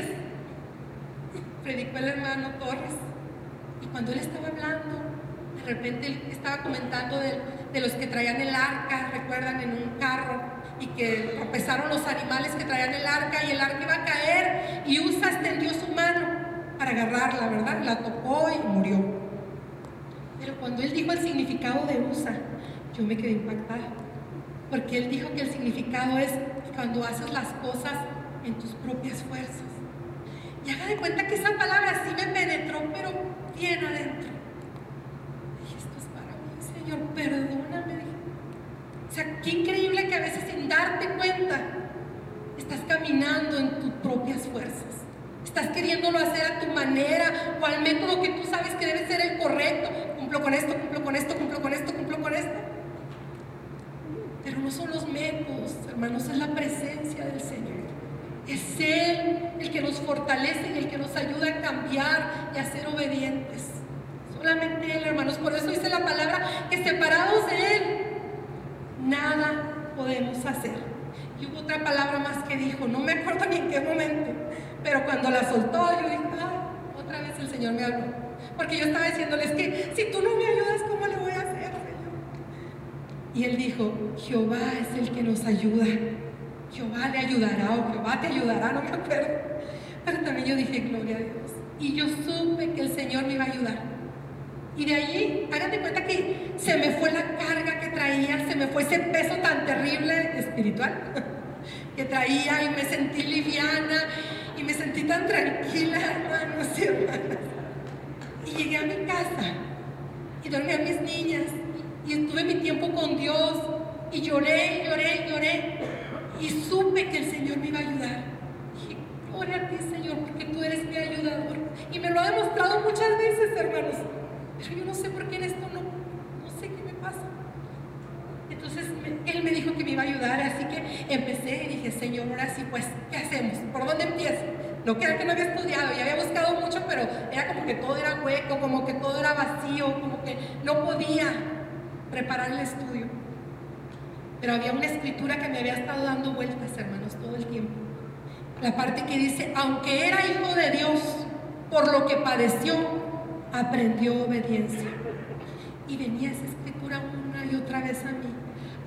<laughs> predicó el hermano Torres. Y cuando él estaba hablando, de repente él estaba comentando de, de los que traían el arca, recuerdan, en un carro, y que tropezaron los animales que traían el arca, y el arca iba a caer, y Usa extendió su mano para agarrarla, ¿verdad? La tocó y murió. Pero cuando él dijo el significado de USA, yo me quedé impactada. Porque él dijo que el significado es cuando haces las cosas en tus propias fuerzas. Y haga de cuenta que esa palabra sí me penetró, pero bien adentro. Dije, esto es para mí, Señor, perdóname. O sea, qué increíble que a veces sin darte cuenta estás caminando en tus propias fuerzas. Estás queriéndolo hacer a tu manera o al método que tú sabes que debe ser el correcto. Cumplo con esto, cumplo con esto, cumplo con esto, cumplo con esto. Pero no son los métodos, hermanos, es la presencia del Señor. Es Él el que nos fortalece y el que nos ayuda a cambiar y a ser obedientes. Solamente Él, hermanos. Por eso dice la palabra que separados de Él, nada podemos hacer. Y hubo otra palabra más que dijo, no me acuerdo ni en qué momento, pero cuando la soltó, yo dije, ay, otra vez el Señor me habló. Porque yo estaba diciéndoles que si tú no me ayudas, ¿cómo le voy? Y él dijo, Jehová es el que nos ayuda. Jehová le ayudará o Jehová te ayudará, no me acuerdo. Pero también yo dije, gloria a Dios. Y yo supe que el Señor me iba a ayudar. Y de allí, háganme cuenta que se me fue la carga que traía, se me fue ese peso tan terrible espiritual <laughs> que traía y me sentí liviana y me sentí tan tranquila, hermanos <laughs> y hermanas. Y llegué a mi casa y dormí a mis niñas y estuve mi tiempo con Dios y lloré, lloré, lloré y supe que el Señor me iba a ayudar. Dije, gloria a ti, Señor, porque tú eres mi ayudador. Y me lo ha demostrado muchas veces, hermanos. Pero yo no sé por qué en esto no, no sé qué me pasa. Entonces él me dijo que me iba a ayudar, así que empecé y dije, Señor, ahora sí, pues, ¿qué hacemos? ¿Por dónde empiezo? No que que no había estudiado, ya había buscado mucho, pero era como que todo era hueco, como que todo era vacío, como que no podía preparar el estudio. Pero había una escritura que me había estado dando vueltas, hermanos, todo el tiempo. La parte que dice, aunque era hijo de Dios, por lo que padeció, aprendió obediencia. Y venía esa escritura una y otra vez a mí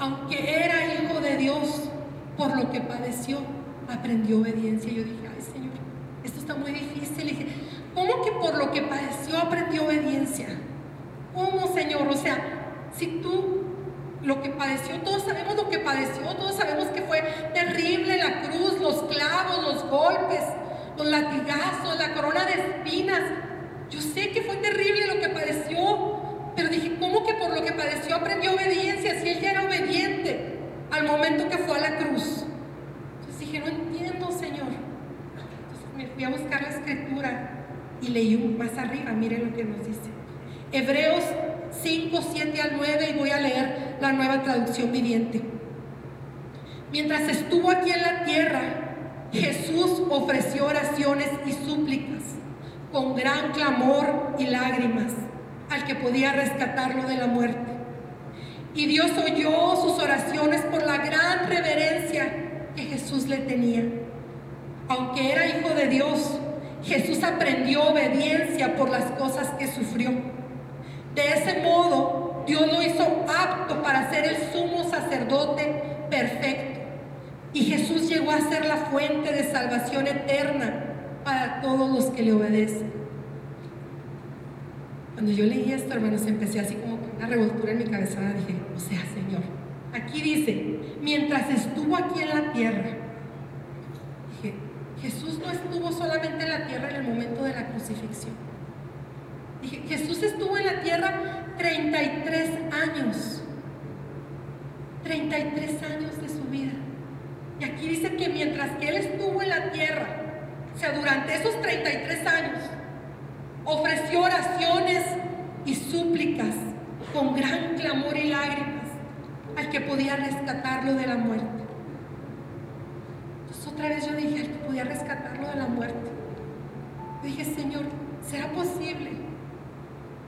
aunque era hijo de Dios, por lo que padeció, aprendió obediencia. Yo dije, ay Señor, esto está muy difícil. Y dije, ¿cómo que por lo que padeció aprendió obediencia? ¿Cómo, Señor? O sea, si tú lo que padeció, todos sabemos lo que padeció, todos sabemos que fue terrible la cruz, los clavos, los golpes, los latigazos, la corona de espinas. Yo sé que fue terrible lo que padeció, pero dije, ¿cómo que por lo que padeció aprendió obediencia si él ya era obediente al momento que fue a la cruz? Entonces dije, no entiendo, Señor. Entonces me fui a buscar la escritura y leí más arriba, mire lo que nos dice. Hebreos 5, 7 al 9 y voy a leer la nueva traducción viviente. Mientras estuvo aquí en la tierra, Jesús ofreció oraciones y súplicas con gran clamor y lágrimas al que podía rescatarlo de la muerte. Y Dios oyó sus oraciones por la gran reverencia que Jesús le tenía. Aunque era hijo de Dios, Jesús aprendió obediencia por las cosas que sufrió. De ese modo, Dios lo hizo apto para ser el sumo sacerdote perfecto. Y Jesús llegó a ser la fuente de salvación eterna para todos los que le obedecen. Cuando yo leí esto, hermanos, empecé así como una revoltura en mi cabeza. Dije, o sea, Señor, aquí dice, mientras estuvo aquí en la tierra, dije, Jesús no estuvo solamente en la tierra en el momento de la crucifixión. Jesús estuvo en la tierra 33 años. 33 años de su vida. Y aquí dice que mientras que Él estuvo en la tierra, o sea, durante esos 33 años, ofreció oraciones y súplicas con gran clamor y lágrimas al que podía rescatarlo de la muerte. Entonces otra vez yo dije, al que podía rescatarlo de la muerte. Yo dije, Señor, ¿será posible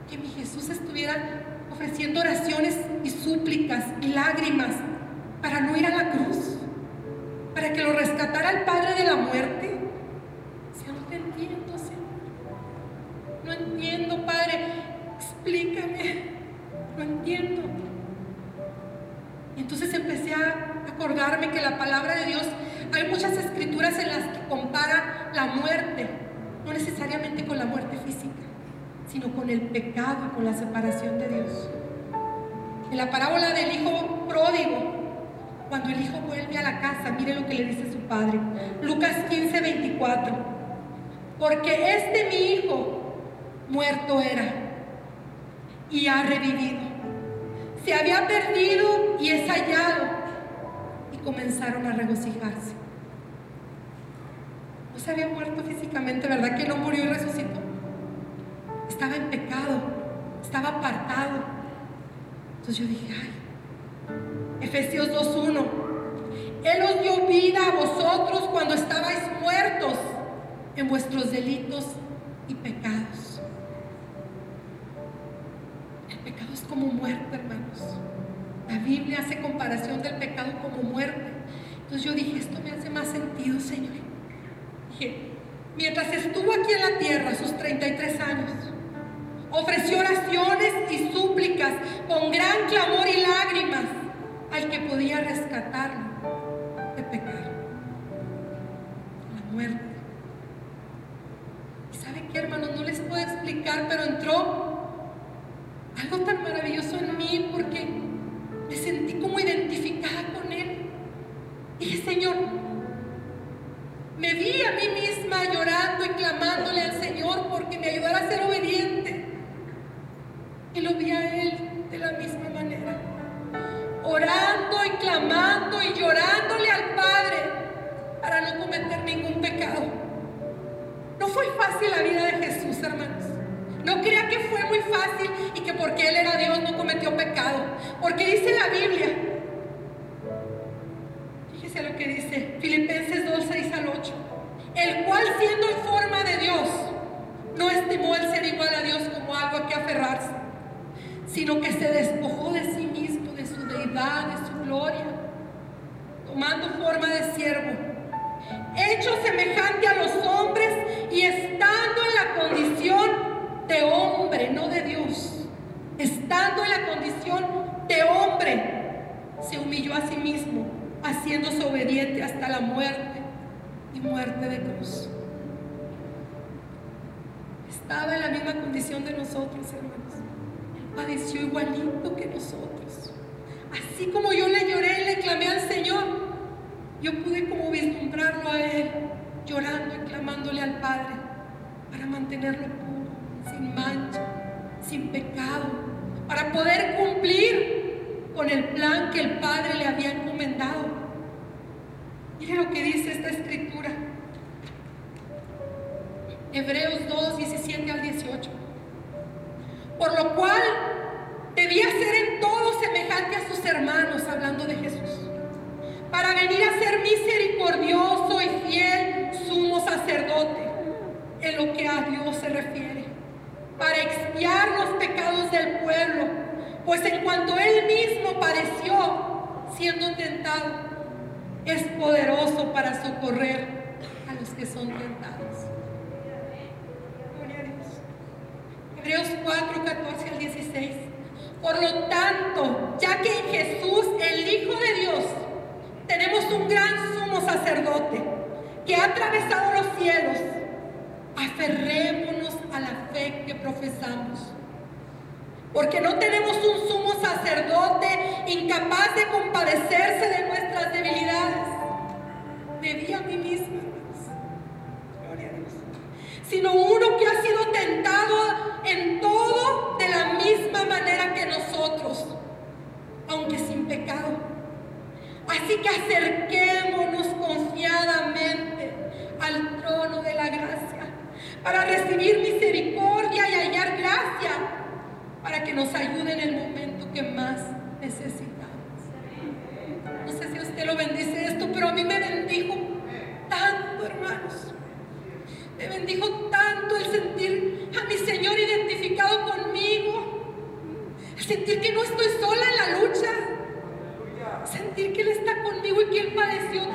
que mi Jesús estuviera ofreciendo oraciones y súplicas y lágrimas para no ir a la cruz, para que lo rescatara el Padre de la muerte. Si no te entiendo, Señor. No entiendo, Padre. Explícame. No entiendo. Y entonces empecé a acordarme que la palabra de Dios, hay muchas escrituras en las que compara la muerte, no necesariamente con la muerte física sino con el pecado y con la separación de Dios. En la parábola del hijo pródigo, cuando el hijo vuelve a la casa, mire lo que le dice su padre. Lucas 15, 24. Porque este mi hijo muerto era y ha revivido. Se había perdido y es hallado. Y comenzaron a regocijarse. No se había muerto físicamente, ¿verdad? Que no murió y resucitó estaba en pecado, estaba apartado. Entonces yo dije, ay, Efesios 2.1, Él os dio vida a vosotros cuando estabais muertos en vuestros delitos y pecados. El pecado es como muerte, hermanos. La Biblia hace comparación del pecado como muerte. Entonces yo dije, esto me hace más sentido, Señor. Dije, mientras estuvo aquí en la tierra, sus 33 años, ofreció oraciones y súplicas con gran clamor y lágrimas al que podía rescatarlo de pecar, la muerte. ¿Y sabe qué, hermanos? No les puedo explicar, pero entró algo tan maravilloso en mí porque me sentí como identificada con Él. Y dije, Señor, me vi a mí misma llorando y clamándole al Señor porque me ayudara a ser obediente. Y lo vi a Él de la misma manera, orando y clamando y llorándole al Padre para no cometer ningún pecado. No fue fácil la vida de Jesús, hermanos. No crea que fue muy fácil y que porque Él era Dios no cometió pecado. Porque dice la Biblia, fíjese lo que dice Filipenses 2, 6 al 8, el cual siendo en forma de Dios, no estimó el ser igual a Dios como algo a que aferrarse sino que se despojó de sí mismo, de su deidad, de su gloria, tomando forma de siervo, hecho semejante a los hombres y estando en la condición de hombre, no de Dios, estando en la condición de hombre, se humilló a sí mismo, haciéndose obediente hasta la muerte y muerte de cruz. Estaba en la misma condición de nosotros, hermanos padeció igualito que nosotros. Así como yo le lloré y le clamé al Señor, yo pude como vislumbrarlo a Él, llorando y clamándole al Padre para mantenerlo puro, sin mancha, sin pecado, para poder cumplir con el plan que el Padre le había encomendado. Mire lo que dice esta escritura. Hebreos 2, 17 al 18. Por lo cual debía ser en todo semejante a sus hermanos, hablando de Jesús, para venir a ser misericordioso y fiel sumo sacerdote en lo que a Dios se refiere, para expiar los pecados del pueblo, pues en cuanto Él mismo padeció siendo tentado, es poderoso para socorrer a los que son tentados. Gloria a Dios. Hebreos 4, 14 al 16. Por lo tanto, ya que en Jesús, el Hijo de Dios, tenemos un gran sumo sacerdote que ha atravesado los cielos, aferrémonos a la fe que profesamos. Porque no tenemos un sumo sacerdote incapaz de compadecerse de nuestras debilidades. Me vi a mí misma, Gloria a Dios. Sino que ha sido tentado en todo de la misma manera que nosotros, aunque sin pecado. Así que acerquémonos confiadamente al trono de la gracia para recibir misericordia y hallar gracia para que nos ayude en el momento que más necesitamos. No sé si usted lo bendice esto, pero a mí me bendijo tanto, hermanos. Me bendijo tanto el sentir a mi Señor identificado conmigo. El sentir que no estoy sola conmigo